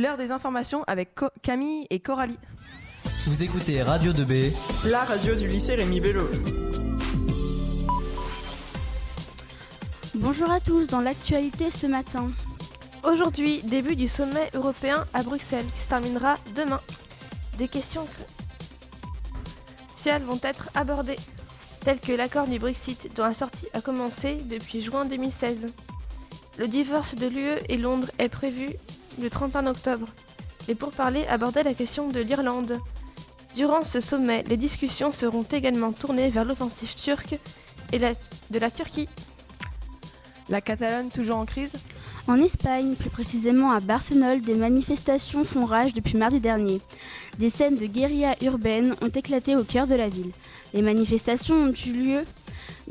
l'heure des informations avec Co- Camille et Coralie. Vous écoutez Radio 2B. La radio du lycée Rémi Bello. Bonjour à tous dans l'actualité ce matin. Aujourd'hui, début du sommet européen à Bruxelles qui se terminera demain. Des questions cruciales vont être abordées, telles que l'accord du Brexit dont la sortie a commencé depuis juin 2016. Le divorce de l'UE et Londres est prévu le 31 octobre. Et pour parler, aborder la question de l'Irlande. Durant ce sommet, les discussions seront également tournées vers l'offensive turque et la- de la Turquie. La Catalogne toujours en crise? En Espagne, plus précisément à Barcelone, des manifestations font rage depuis mardi dernier. Des scènes de guérilla urbaine ont éclaté au cœur de la ville. Les manifestations ont eu lieu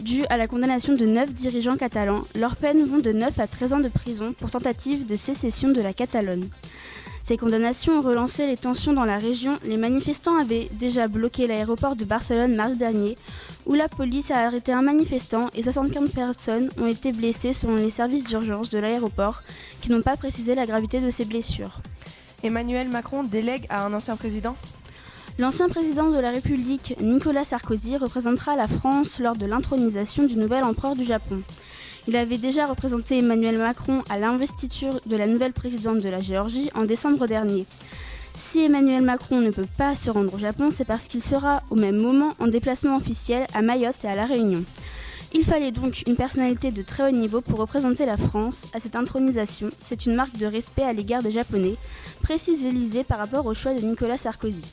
dues à la condamnation de neuf dirigeants catalans. Leurs peines vont de 9 à 13 ans de prison pour tentative de sécession de la Catalogne. Ces condamnations ont relancé les tensions dans la région. Les manifestants avaient déjà bloqué l'aéroport de Barcelone mardi dernier, où la police a arrêté un manifestant et 75 personnes ont été blessées selon les services d'urgence de l'aéroport, qui n'ont pas précisé la gravité de ces blessures. Emmanuel Macron délègue à un ancien président L'ancien président de la République, Nicolas Sarkozy, représentera la France lors de l'intronisation du nouvel empereur du Japon. Il avait déjà représenté Emmanuel Macron à l'investiture de la nouvelle présidente de la Géorgie en décembre dernier. Si Emmanuel Macron ne peut pas se rendre au Japon, c'est parce qu'il sera au même moment en déplacement officiel à Mayotte et à La Réunion. Il fallait donc une personnalité de très haut niveau pour représenter la France à cette intronisation. C'est une marque de respect à l'égard des Japonais, précise l'Élysée par rapport au choix de Nicolas Sarkozy.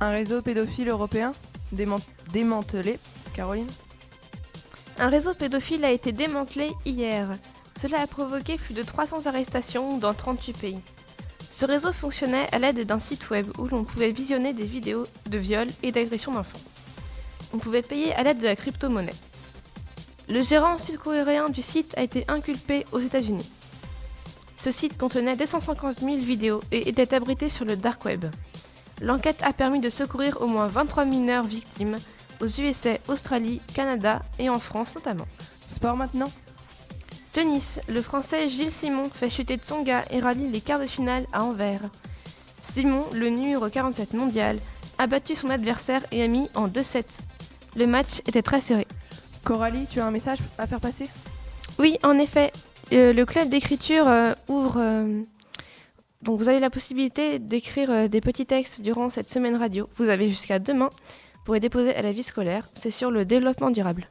Un réseau pédophile européen déman- démantelé Caroline? Un réseau pédophile a été démantelé hier. Cela a provoqué plus de 300 arrestations dans 38 pays. Ce réseau fonctionnait à l'aide d'un site web où l'on pouvait visionner des vidéos de viols et d'agressions d'enfants. On pouvait payer à l'aide de la crypto-monnaie. Le gérant sud-coréen du site a été inculpé aux États-Unis. Ce site contenait 250 000 vidéos et était abrité sur le dark web. L'enquête a permis de secourir au moins 23 mineurs victimes aux USA, Australie, Canada et en France notamment. Sport maintenant Tennis, le français Gilles Simon fait chuter Tsonga et rallie les quarts de finale à Anvers. Simon, le numéro 47 mondial, a battu son adversaire et a mis en 2-7. Le match était très serré. Coralie, tu as un message à faire passer? Oui, en effet, euh, le club d'écriture euh, ouvre. euh, donc vous avez la possibilité d'écrire euh, des petits textes durant cette semaine radio. Vous avez jusqu'à demain pour les déposer à la vie scolaire. C'est sur le développement durable.